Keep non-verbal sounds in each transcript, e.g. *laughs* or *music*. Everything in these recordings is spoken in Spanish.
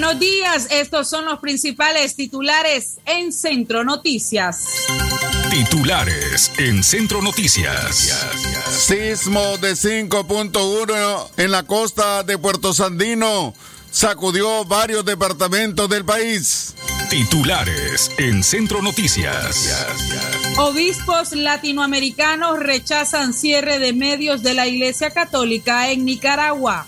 Buenos días, estos son los principales titulares en Centro Noticias. Titulares en Centro Noticias. Sismo de 5.1 en la costa de Puerto Sandino sacudió varios departamentos del país. Titulares en Centro Noticias. Obispos latinoamericanos rechazan cierre de medios de la Iglesia Católica en Nicaragua.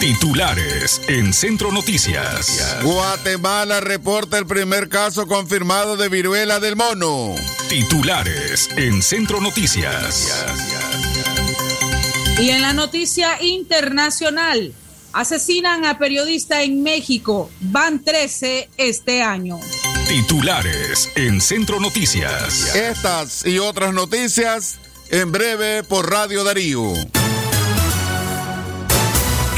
Titulares en Centro Noticias. Guatemala reporta el primer caso confirmado de viruela del mono. Titulares en Centro Noticias. Y en la noticia internacional, asesinan a periodista en México. Van 13 este año. Titulares en Centro Noticias. Estas y otras noticias en breve por Radio Darío.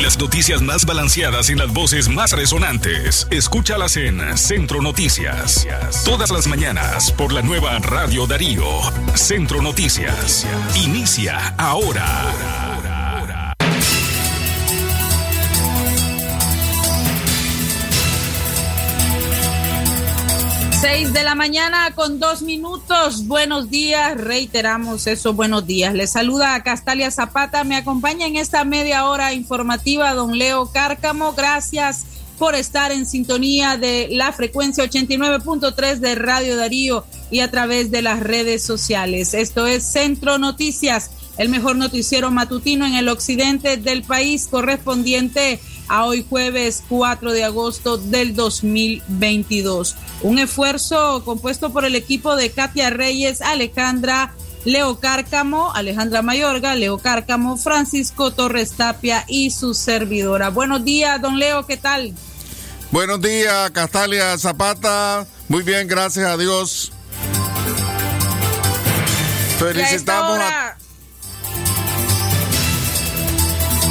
Las noticias más balanceadas y las voces más resonantes. Escúchalas en Centro Noticias. Todas las mañanas por la nueva Radio Darío. Centro Noticias. Inicia ahora. 6 de la mañana con dos minutos. Buenos días, reiteramos esos buenos días. Les saluda a Castalia Zapata. Me acompaña en esta media hora informativa don Leo Cárcamo. Gracias por estar en sintonía de la frecuencia 89.3 de Radio Darío y a través de las redes sociales. Esto es Centro Noticias, el mejor noticiero matutino en el occidente del país correspondiente a hoy jueves 4 de agosto del 2022. Un esfuerzo compuesto por el equipo de Katia Reyes, Alejandra Leo Cárcamo, Alejandra Mayorga, Leo Cárcamo, Francisco Torres Tapia y su servidora. Buenos días, don Leo, ¿qué tal? Buenos días, Castalia Zapata. Muy bien, gracias a Dios. Felicitamos a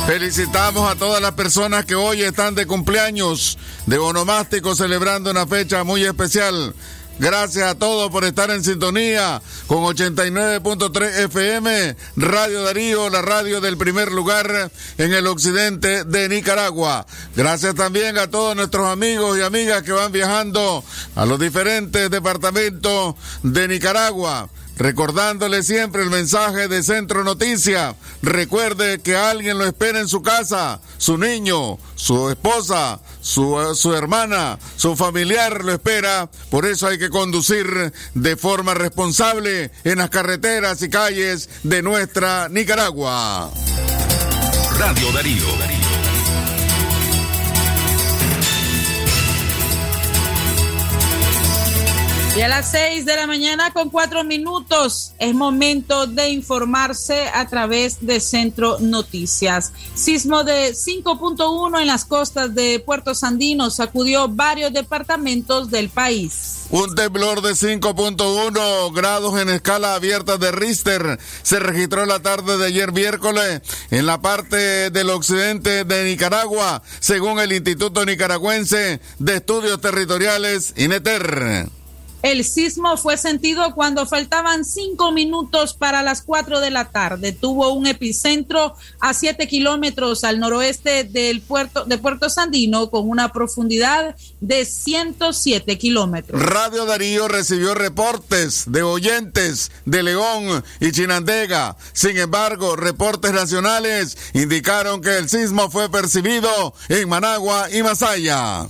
Felicitamos a todas las personas que hoy están de cumpleaños de onomástico celebrando una fecha muy especial. Gracias a todos por estar en sintonía con 89.3 FM, Radio Darío, la radio del primer lugar en el occidente de Nicaragua. Gracias también a todos nuestros amigos y amigas que van viajando a los diferentes departamentos de Nicaragua. Recordándole siempre el mensaje de Centro Noticia. Recuerde que alguien lo espera en su casa, su niño, su esposa, su, su, hermana, su familiar lo espera. Por eso hay que conducir de forma responsable en las carreteras y calles de nuestra Nicaragua. Radio Darío. Y a las seis de la mañana con cuatro minutos es momento de informarse a través de Centro Noticias. Sismo de 5.1 en las costas de Puerto Sandino sacudió varios departamentos del país. Un temblor de 5.1 grados en escala abierta de Richter se registró la tarde de ayer miércoles en la parte del occidente de Nicaragua, según el Instituto Nicaragüense de Estudios Territoriales, INETER. El sismo fue sentido cuando faltaban cinco minutos para las cuatro de la tarde. Tuvo un epicentro a siete kilómetros al noroeste del puerto de Puerto Sandino con una profundidad de 107 kilómetros. Radio Darío recibió reportes de oyentes de León y Chinandega. Sin embargo, reportes nacionales indicaron que el sismo fue percibido en Managua y Masaya.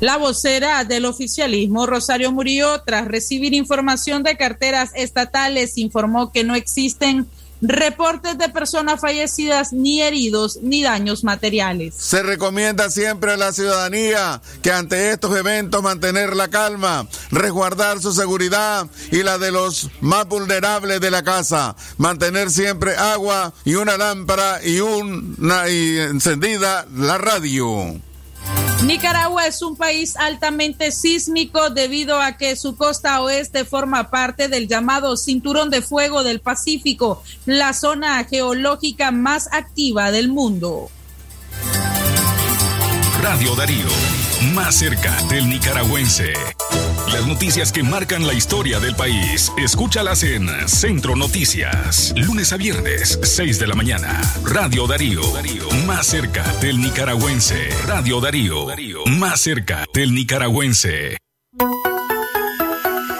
La vocera del oficialismo, Rosario Murillo, tras recibir información de carteras estatales, informó que no existen reportes de personas fallecidas, ni heridos, ni daños materiales. Se recomienda siempre a la ciudadanía que ante estos eventos mantener la calma, resguardar su seguridad y la de los más vulnerables de la casa, mantener siempre agua y una lámpara y una y encendida la radio. Nicaragua es un país altamente sísmico debido a que su costa oeste forma parte del llamado Cinturón de Fuego del Pacífico, la zona geológica más activa del mundo. Radio Darío, más cerca del nicaragüense. Las noticias que marcan la historia del país. Escúchalas en Centro Noticias. Lunes a viernes, 6 de la mañana. Radio Darío. Más cerca del nicaragüense. Radio Darío. Más cerca del nicaragüense.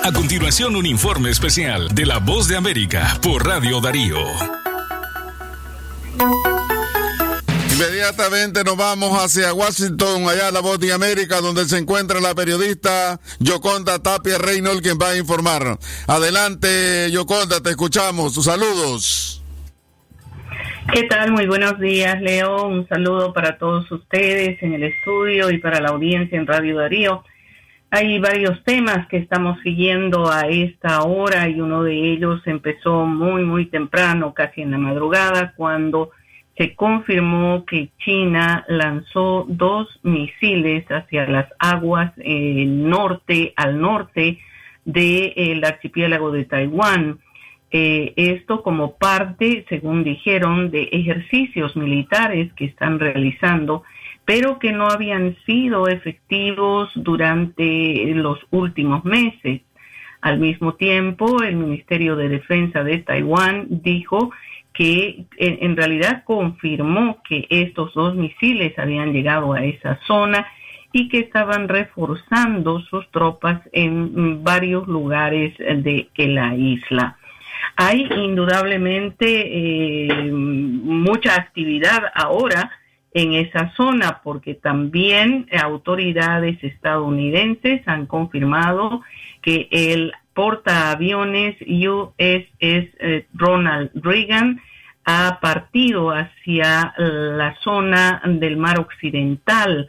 A continuación, un informe especial de La Voz de América por Radio Darío. Inmediatamente nos vamos hacia Washington, allá la voz de América, donde se encuentra la periodista Yoconda Tapia Reynolds, quien va a informar. Adelante, Yoconda, te escuchamos. Sus saludos. ¿Qué tal? Muy buenos días, Leo. Un saludo para todos ustedes en el estudio y para la audiencia en Radio Darío. Hay varios temas que estamos siguiendo a esta hora y uno de ellos empezó muy, muy temprano, casi en la madrugada, cuando se confirmó que China lanzó dos misiles hacia las aguas eh, norte, al norte del archipiélago de Taiwán. Eh, esto como parte, según dijeron, de ejercicios militares que están realizando, pero que no habían sido efectivos durante los últimos meses. Al mismo tiempo, el Ministerio de Defensa de Taiwán dijo que en, realidad confirmó que estos dos misiles habían llegado a esa zona y que estaban reforzando sus tropas en varios lugares de la isla. Hay indudablemente eh, mucha actividad ahora en esa zona porque también autoridades estadounidenses han confirmado que el portaaviones USS eh, Ronald Reagan ha partido hacia la zona del mar occidental.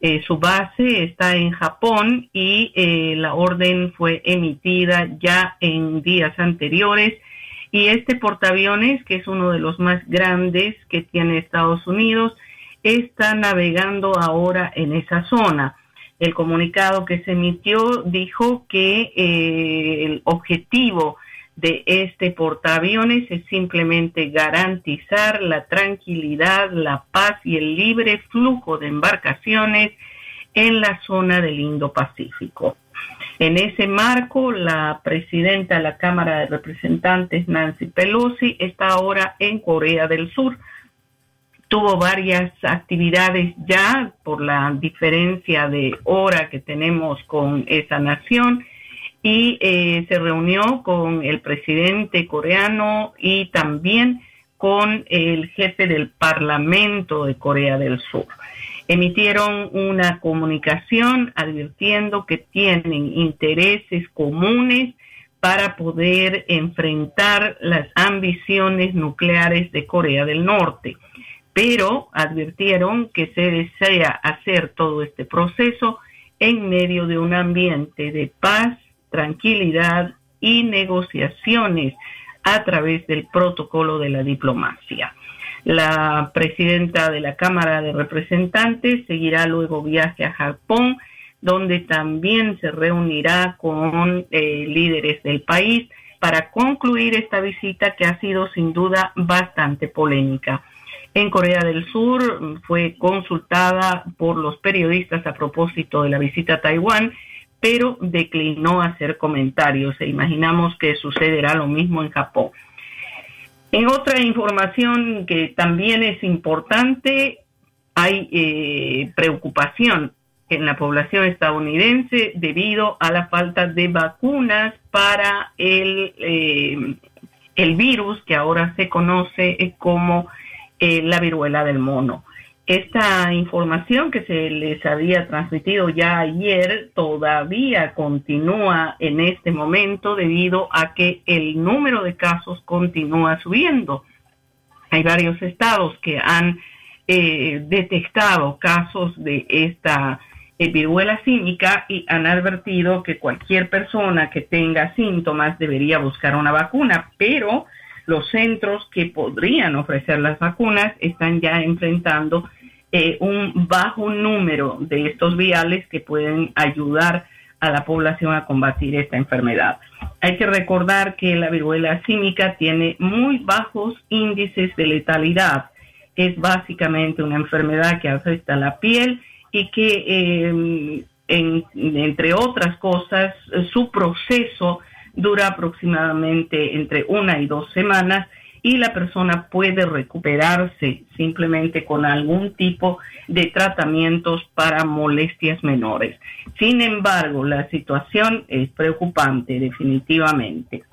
Eh, su base está en Japón y eh, la orden fue emitida ya en días anteriores. Y este portaaviones, que es uno de los más grandes que tiene Estados Unidos, está navegando ahora en esa zona. El comunicado que se emitió dijo que eh, el objetivo de este portaaviones es simplemente garantizar la tranquilidad, la paz y el libre flujo de embarcaciones en la zona del Indo-Pacífico. En ese marco, la presidenta de la Cámara de Representantes, Nancy Pelosi, está ahora en Corea del Sur tuvo varias actividades ya por la diferencia de hora que tenemos con esa nación y eh, se reunió con el presidente coreano y también con el jefe del Parlamento de Corea del Sur. Emitieron una comunicación advirtiendo que tienen intereses comunes para poder enfrentar las ambiciones nucleares de Corea del Norte pero advirtieron que se desea hacer todo este proceso en medio de un ambiente de paz, tranquilidad y negociaciones a través del protocolo de la diplomacia. La presidenta de la Cámara de Representantes seguirá luego viaje a Japón, donde también se reunirá con eh, líderes del país para concluir esta visita que ha sido sin duda bastante polémica en Corea del Sur, fue consultada por los periodistas a propósito de la visita a Taiwán, pero declinó hacer comentarios e imaginamos que sucederá lo mismo en Japón. En otra información que también es importante, hay eh, preocupación en la población estadounidense debido a la falta de vacunas para el, eh, el virus que ahora se conoce como eh, la viruela del mono. Esta información que se les había transmitido ya ayer todavía continúa en este momento debido a que el número de casos continúa subiendo. Hay varios estados que han eh, detectado casos de esta eh, viruela cínica y han advertido que cualquier persona que tenga síntomas debería buscar una vacuna, pero los centros que podrían ofrecer las vacunas están ya enfrentando eh, un bajo número de estos viales que pueden ayudar a la población a combatir esta enfermedad. Hay que recordar que la viruela símica tiene muy bajos índices de letalidad. Es básicamente una enfermedad que afecta la piel y que eh, entre otras cosas, su proceso dura aproximadamente entre una y dos semanas y la persona puede recuperarse simplemente con algún tipo de tratamientos para molestias menores. Sin embargo, la situación es preocupante definitivamente.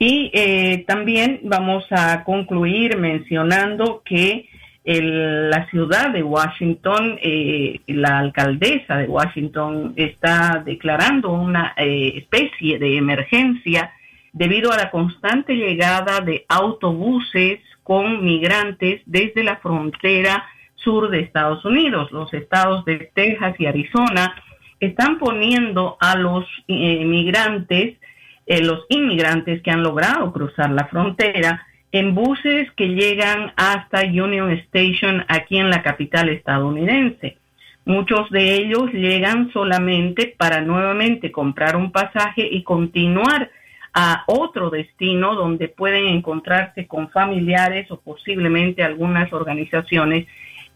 Y eh, también vamos a concluir mencionando que la ciudad de Washington, eh, la alcaldesa de Washington está declarando una eh, especie de emergencia debido a la constante llegada de autobuses con migrantes desde la frontera sur de Estados Unidos. Los estados de Texas y Arizona están poniendo a los eh, migrantes, eh, los inmigrantes que han logrado cruzar la frontera, en buses que llegan hasta Union Station aquí en la capital estadounidense. Muchos de ellos llegan solamente para nuevamente comprar un pasaje y continuar a otro destino donde pueden encontrarse con familiares o posiblemente algunas organizaciones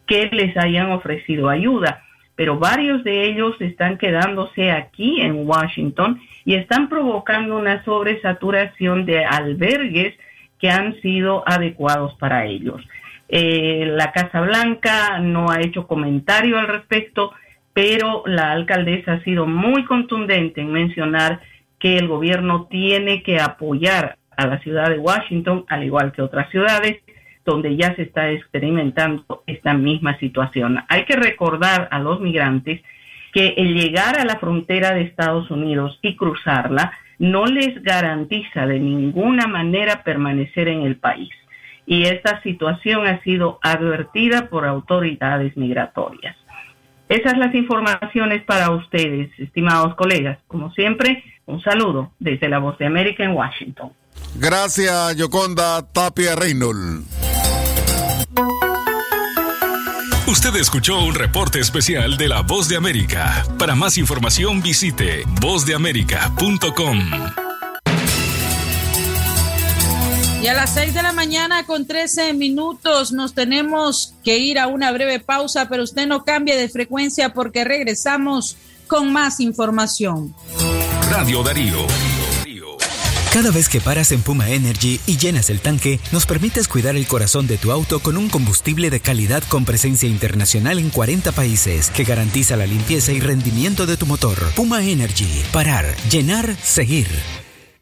que les hayan ofrecido ayuda. Pero varios de ellos están quedándose aquí en Washington y están provocando una sobresaturación de albergues que han sido adecuados para ellos. Eh, la Casa Blanca no ha hecho comentario al respecto, pero la alcaldesa ha sido muy contundente en mencionar que el gobierno tiene que apoyar a la ciudad de Washington, al igual que otras ciudades, donde ya se está experimentando esta misma situación. Hay que recordar a los migrantes que el llegar a la frontera de Estados Unidos y cruzarla no les garantiza de ninguna manera permanecer en el país. Y esta situación ha sido advertida por autoridades migratorias. Esas las informaciones para ustedes, estimados colegas. Como siempre, un saludo desde la Voz de América en Washington. Gracias, Yoconda Tapia Reynolds. Usted escuchó un reporte especial de la Voz de América. Para más información visite vozdeamerica.com. Y a las 6 de la mañana con 13 minutos nos tenemos que ir a una breve pausa, pero usted no cambie de frecuencia porque regresamos con más información. Radio Darío. Cada vez que paras en Puma Energy y llenas el tanque, nos permites cuidar el corazón de tu auto con un combustible de calidad con presencia internacional en 40 países que garantiza la limpieza y rendimiento de tu motor. Puma Energy. Parar, llenar, seguir.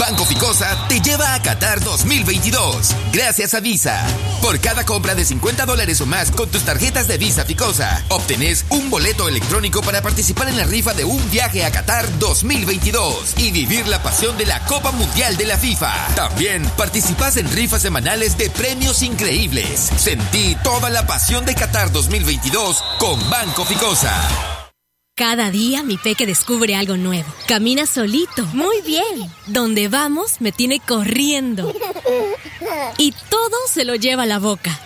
Banco Ficosa te lleva a Qatar 2022. Gracias a Visa. Por cada compra de 50 dólares o más con tus tarjetas de Visa Ficosa, obtenés un boleto electrónico para participar en la rifa de un viaje a Qatar 2022 y vivir la pasión de la Copa Mundial de la FIFA. También participas en rifas semanales de premios increíbles. Sentí toda la pasión de Qatar 2022 con Banco Ficosa. Cada día mi peque descubre algo nuevo. Camina solito. Muy bien. Donde vamos me tiene corriendo. *laughs* Y todo se lo lleva a la boca.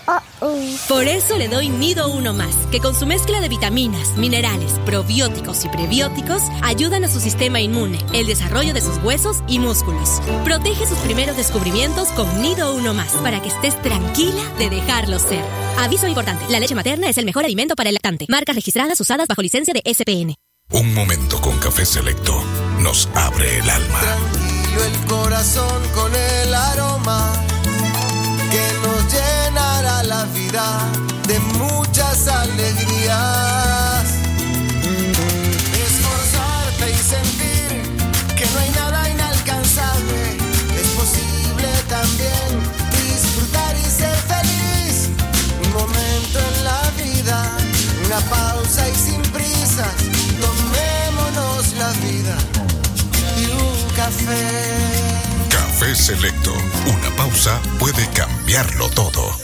Por eso le doy Nido Uno Más, que con su mezcla de vitaminas, minerales, probióticos y prebióticos ayudan a su sistema inmune, el desarrollo de sus huesos y músculos. Protege sus primeros descubrimientos con Nido Uno Más, para que estés tranquila de dejarlo ser. Aviso importante, la leche materna es el mejor alimento para el lactante. Marcas registradas usadas bajo licencia de SPN. Un momento con café selecto nos abre el alma. Tranquilo el corazón con el aroma de muchas alegrías. Esforzarte y sentir que no hay nada inalcanzable. Es posible también disfrutar y ser feliz. Un momento en la vida, una pausa y sin prisas. Tomémonos la vida y un café. Café Selecto. Una pausa puede cambiarlo todo.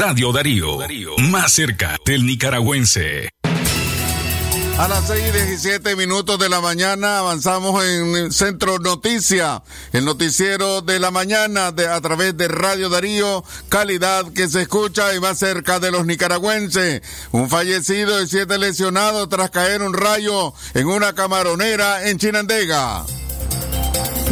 Radio Darío. Más cerca del nicaragüense. A las 6 y 17 minutos de la mañana avanzamos en Centro Noticia, el noticiero de la mañana de, a través de Radio Darío, calidad que se escucha y más cerca de los nicaragüenses. Un fallecido y siete lesionados tras caer un rayo en una camaronera en Chinandega.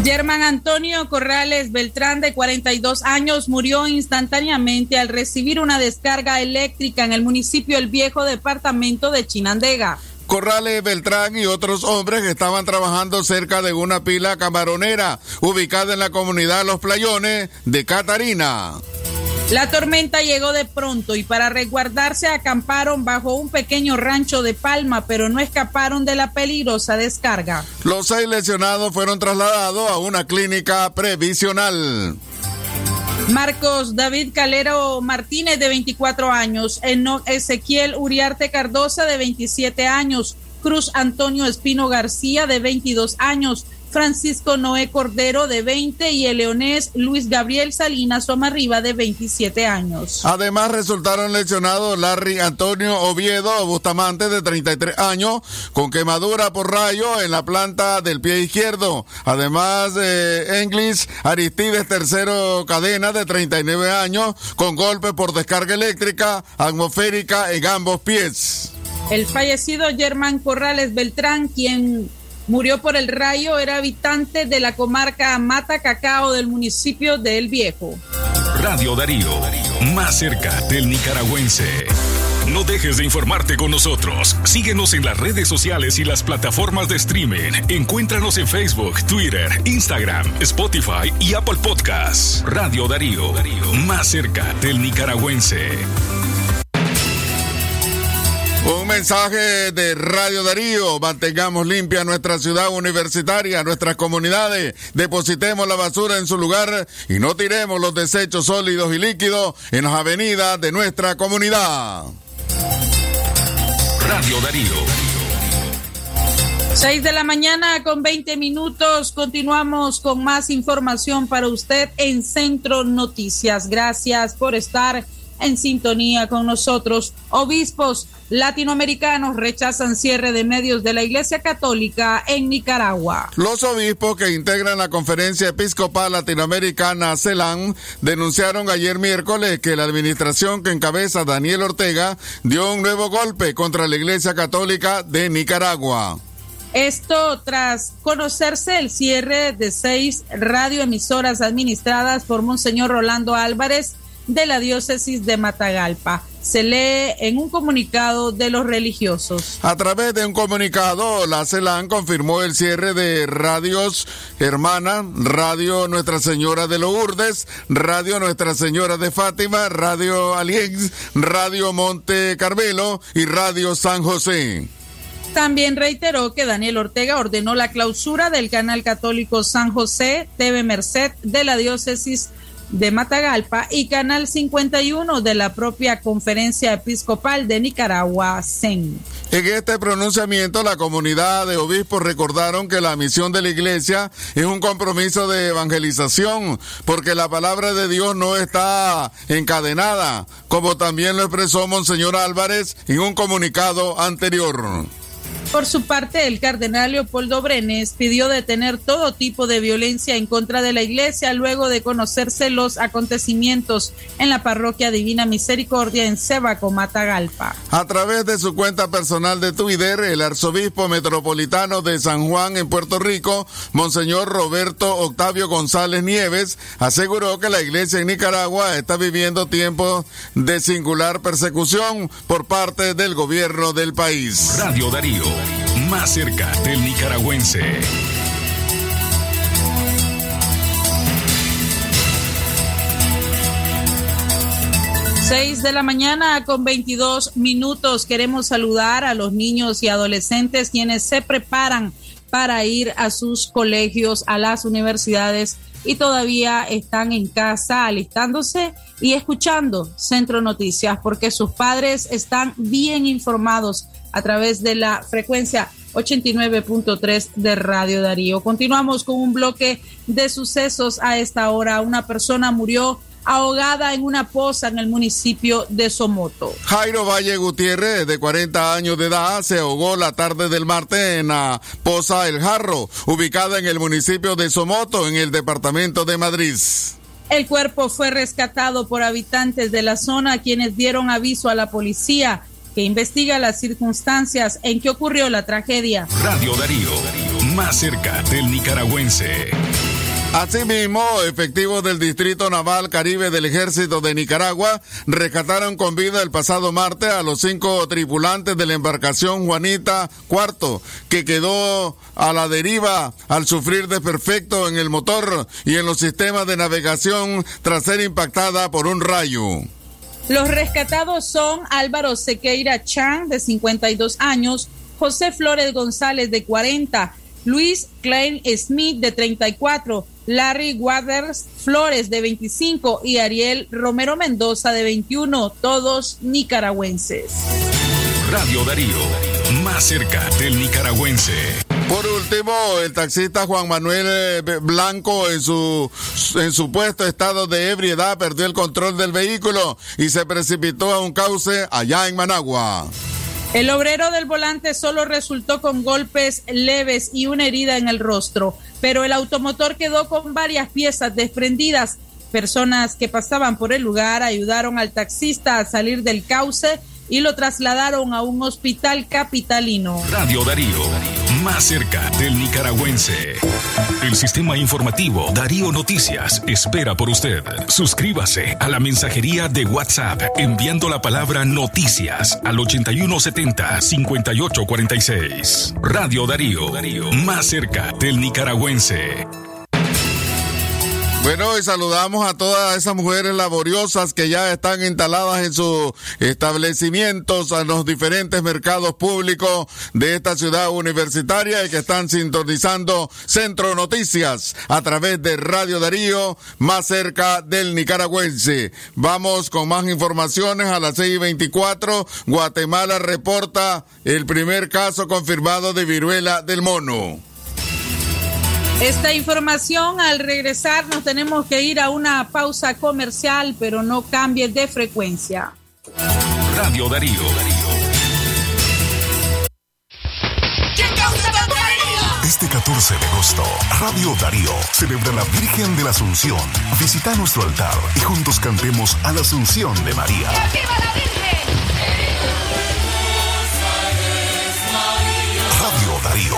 Germán Antonio Corrales Beltrán, de 42 años, murió instantáneamente al recibir una descarga eléctrica en el municipio El Viejo, departamento de Chinandega. Corrales Beltrán y otros hombres estaban trabajando cerca de una pila camaronera ubicada en la comunidad Los Playones de Catarina. La tormenta llegó de pronto y para resguardarse acamparon bajo un pequeño rancho de palma, pero no escaparon de la peligrosa descarga. Los seis lesionados fueron trasladados a una clínica previsional. Marcos David Calero Martínez, de 24 años. Ezequiel Uriarte Cardosa, de 27 años. Cruz Antonio Espino García, de 22 años. Francisco Noé Cordero, de 20, y el leonés Luis Gabriel Salinas Somarriba, de 27 años. Además, resultaron lesionados Larry Antonio Oviedo Bustamante, de 33 años, con quemadura por rayo en la planta del pie izquierdo. Además, eh, Englis Aristides Tercero Cadena, de 39 años, con golpe por descarga eléctrica atmosférica en ambos pies. El fallecido Germán Corrales Beltrán, quien Murió por el rayo, era habitante de la comarca Mata Cacao del municipio de El Viejo. Radio Darío, más cerca del nicaragüense. No dejes de informarte con nosotros. Síguenos en las redes sociales y las plataformas de streaming. Encuéntranos en Facebook, Twitter, Instagram, Spotify y Apple Podcasts. Radio Darío, más cerca del nicaragüense. Mensaje de Radio Darío. Mantengamos limpia nuestra ciudad universitaria, nuestras comunidades. Depositemos la basura en su lugar y no tiremos los desechos sólidos y líquidos en las avenidas de nuestra comunidad. Radio Darío. 6 de la mañana con 20 minutos. Continuamos con más información para usted en Centro Noticias. Gracias por estar en sintonía con nosotros. Obispos latinoamericanos rechazan cierre de medios de la Iglesia Católica en Nicaragua. Los obispos que integran la Conferencia Episcopal Latinoamericana CELAM denunciaron ayer miércoles que la administración que encabeza Daniel Ortega dio un nuevo golpe contra la Iglesia Católica de Nicaragua. Esto tras conocerse el cierre de seis radioemisoras administradas por Monseñor Rolando Álvarez de la diócesis de Matagalpa. Se lee en un comunicado de los religiosos. A través de un comunicado, la CELAN confirmó el cierre de radios Hermana, Radio Nuestra Señora de Lourdes, Radio Nuestra Señora de Fátima, Radio Aliens, Radio Monte Carmelo y Radio San José. También reiteró que Daniel Ortega ordenó la clausura del canal católico San José TV Merced de la diócesis de Matagalpa y Canal 51 de la propia Conferencia Episcopal de Nicaragua, CEN. En este pronunciamiento, la comunidad de obispos recordaron que la misión de la iglesia es un compromiso de evangelización, porque la palabra de Dios no está encadenada, como también lo expresó Monseñor Álvarez en un comunicado anterior. Por su parte, el cardenal Leopoldo Brenes pidió detener todo tipo de violencia en contra de la iglesia luego de conocerse los acontecimientos en la parroquia Divina Misericordia en Cebaco, Matagalpa. A través de su cuenta personal de Twitter, el arzobispo metropolitano de San Juan en Puerto Rico, Monseñor Roberto Octavio González Nieves, aseguró que la iglesia en Nicaragua está viviendo tiempos de singular persecución por parte del gobierno del país. Radio Darío más cerca del nicaragüense. Seis de la mañana con 22 minutos. Queremos saludar a los niños y adolescentes quienes se preparan para ir a sus colegios, a las universidades y todavía están en casa alistándose y escuchando Centro Noticias porque sus padres están bien informados a través de la frecuencia 89.3 de Radio Darío. Continuamos con un bloque de sucesos a esta hora. Una persona murió ahogada en una poza en el municipio de Somoto. Jairo Valle Gutiérrez, de 40 años de edad, se ahogó la tarde del martes en la poza El Jarro, ubicada en el municipio de Somoto, en el departamento de Madrid. El cuerpo fue rescatado por habitantes de la zona, quienes dieron aviso a la policía que investiga las circunstancias en que ocurrió la tragedia. Radio Darío, más cerca del nicaragüense. Asimismo, efectivos del Distrito Naval Caribe del Ejército de Nicaragua rescataron con vida el pasado martes a los cinco tripulantes de la embarcación Juanita Cuarto, que quedó a la deriva al sufrir desperfecto en el motor y en los sistemas de navegación tras ser impactada por un rayo. Los rescatados son Álvaro Sequeira Chan, de 52 años, José Flores González, de 40, Luis Klein Smith, de 34, Larry Waters Flores, de 25, y Ariel Romero Mendoza, de 21, todos nicaragüenses. Radio Darío, más cerca del nicaragüense. Por último, el taxista Juan Manuel eh, Blanco en su, en supuesto estado de ebriedad perdió el control del vehículo y se precipitó a un cauce allá en Managua. El obrero del volante solo resultó con golpes leves y una herida en el rostro, pero el automotor quedó con varias piezas desprendidas. Personas que pasaban por el lugar ayudaron al taxista a salir del cauce y lo trasladaron a un hospital capitalino. Radio Darío, más cerca del nicaragüense. El sistema informativo Darío Noticias espera por usted. Suscríbase a la mensajería de WhatsApp enviando la palabra noticias al 8170-5846. Radio Darío, Darío, más cerca del nicaragüense. Bueno, y saludamos a todas esas mujeres laboriosas que ya están instaladas en sus establecimientos, en los diferentes mercados públicos de esta ciudad universitaria y que están sintonizando Centro Noticias a través de Radio Darío, más cerca del nicaragüense. Vamos con más informaciones a las 6:24. Guatemala reporta el primer caso confirmado de viruela del mono. Esta información, al regresar nos tenemos que ir a una pausa comercial, pero no cambie de frecuencia. Radio Darío. Este 14 de agosto, Radio Darío celebra la Virgen de la Asunción. Visita nuestro altar y juntos cantemos a la Asunción de María. ¡Viva la Virgen! Radio Darío,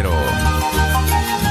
Rivero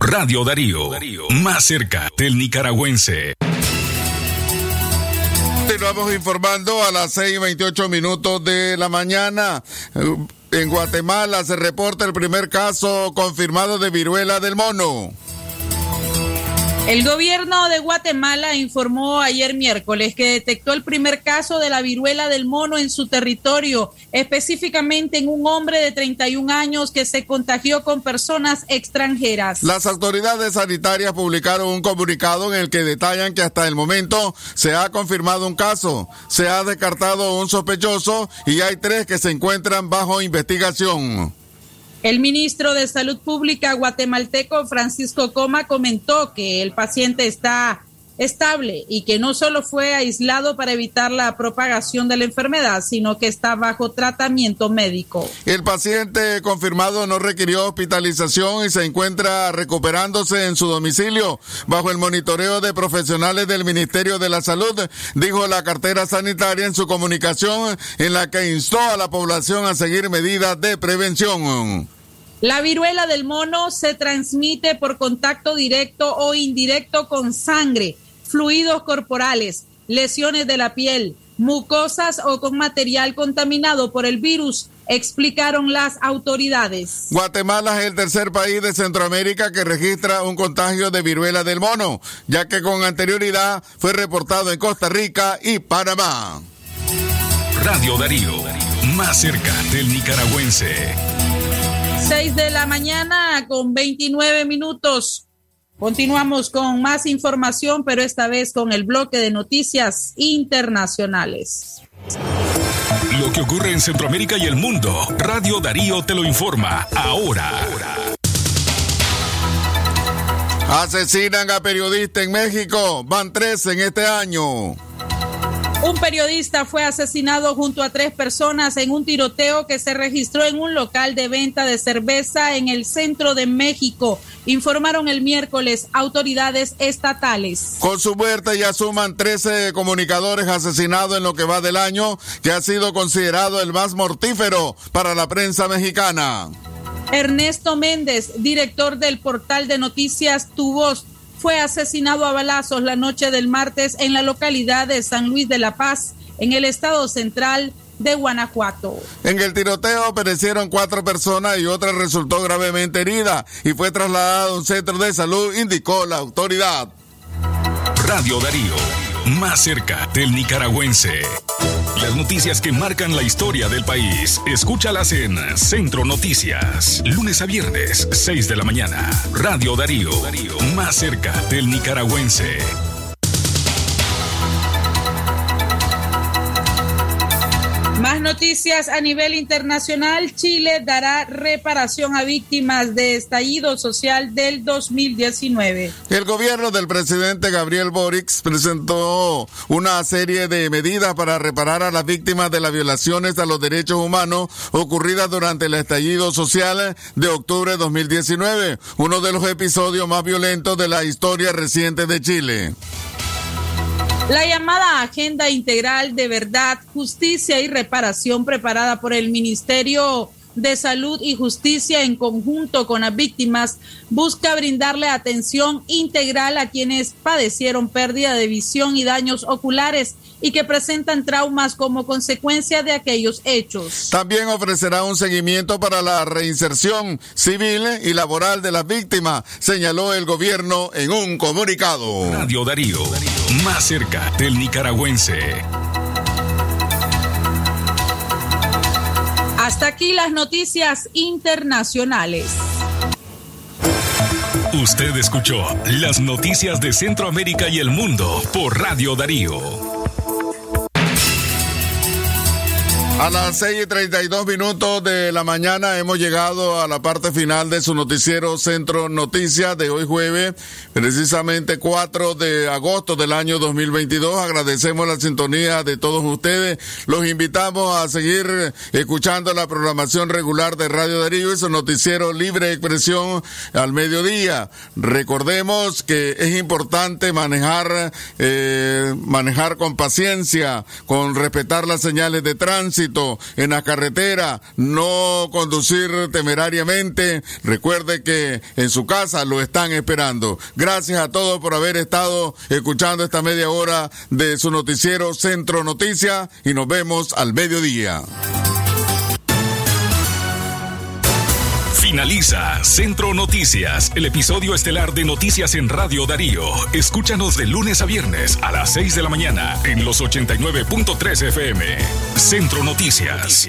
Radio Darío, más cerca del nicaragüense. Continuamos informando a las 6 y 28 minutos de la mañana. En Guatemala se reporta el primer caso confirmado de viruela del mono. El gobierno de Guatemala informó ayer miércoles que detectó el primer caso de la viruela del mono en su territorio, específicamente en un hombre de 31 años que se contagió con personas extranjeras. Las autoridades sanitarias publicaron un comunicado en el que detallan que hasta el momento se ha confirmado un caso, se ha descartado un sospechoso y hay tres que se encuentran bajo investigación. El ministro de Salud Pública guatemalteco Francisco Coma comentó que el paciente está estable y que no solo fue aislado para evitar la propagación de la enfermedad, sino que está bajo tratamiento médico. El paciente confirmado no requirió hospitalización y se encuentra recuperándose en su domicilio bajo el monitoreo de profesionales del Ministerio de la Salud, dijo la cartera sanitaria en su comunicación en la que instó a la población a seguir medidas de prevención. La viruela del mono se transmite por contacto directo o indirecto con sangre, fluidos corporales, lesiones de la piel, mucosas o con material contaminado por el virus, explicaron las autoridades. Guatemala es el tercer país de Centroamérica que registra un contagio de viruela del mono, ya que con anterioridad fue reportado en Costa Rica y Panamá. Radio Darío, más cerca del nicaragüense. 6 de la mañana con 29 minutos. Continuamos con más información, pero esta vez con el bloque de noticias internacionales. Lo que ocurre en Centroamérica y el mundo, Radio Darío te lo informa ahora. Asesinan a periodista en México, van tres en este año. Un periodista fue asesinado junto a tres personas en un tiroteo que se registró en un local de venta de cerveza en el centro de México, informaron el miércoles autoridades estatales. Con su muerte ya suman 13 comunicadores asesinados en lo que va del año, que ha sido considerado el más mortífero para la prensa mexicana. Ernesto Méndez, director del portal de noticias Tu Voz, fue asesinado a balazos la noche del martes en la localidad de San Luis de la Paz, en el estado central de Guanajuato. En el tiroteo perecieron cuatro personas y otra resultó gravemente herida y fue trasladada a un centro de salud, indicó la autoridad. Radio Darío, más cerca del nicaragüense. Las noticias que marcan la historia del país. Escúchalas en Centro Noticias. Lunes a viernes, 6 de la mañana. Radio Darío. Más cerca del nicaragüense. Más noticias a nivel internacional. Chile dará reparación a víctimas de estallido social del 2019. El gobierno del presidente Gabriel Boric presentó una serie de medidas para reparar a las víctimas de las violaciones a los derechos humanos ocurridas durante el estallido social de octubre de 2019, uno de los episodios más violentos de la historia reciente de Chile. La llamada Agenda Integral de Verdad, Justicia y Reparación preparada por el Ministerio de Salud y Justicia en conjunto con las víctimas busca brindarle atención integral a quienes padecieron pérdida de visión y daños oculares y que presentan traumas como consecuencia de aquellos hechos. También ofrecerá un seguimiento para la reinserción civil y laboral de las víctimas, señaló el gobierno en un comunicado. Radio Darío, más cerca del nicaragüense. Hasta aquí las noticias internacionales. Usted escuchó las noticias de Centroamérica y el mundo por Radio Darío. A las 6 y 32 minutos de la mañana hemos llegado a la parte final de su noticiero Centro Noticias de hoy jueves, precisamente 4 de agosto del año 2022. Agradecemos la sintonía de todos ustedes. Los invitamos a seguir escuchando la programación regular de Radio Darío y su noticiero Libre Expresión al mediodía. Recordemos que es importante manejar, eh, manejar con paciencia, con respetar las señales de en la carretera, no conducir temerariamente. Recuerde que en su casa lo están esperando. Gracias a todos por haber estado escuchando esta media hora de su noticiero Centro Noticias y nos vemos al mediodía. Finaliza Centro Noticias, el episodio estelar de Noticias en Radio Darío. Escúchanos de lunes a viernes a las 6 de la mañana en los 89.3 FM. Centro Noticias.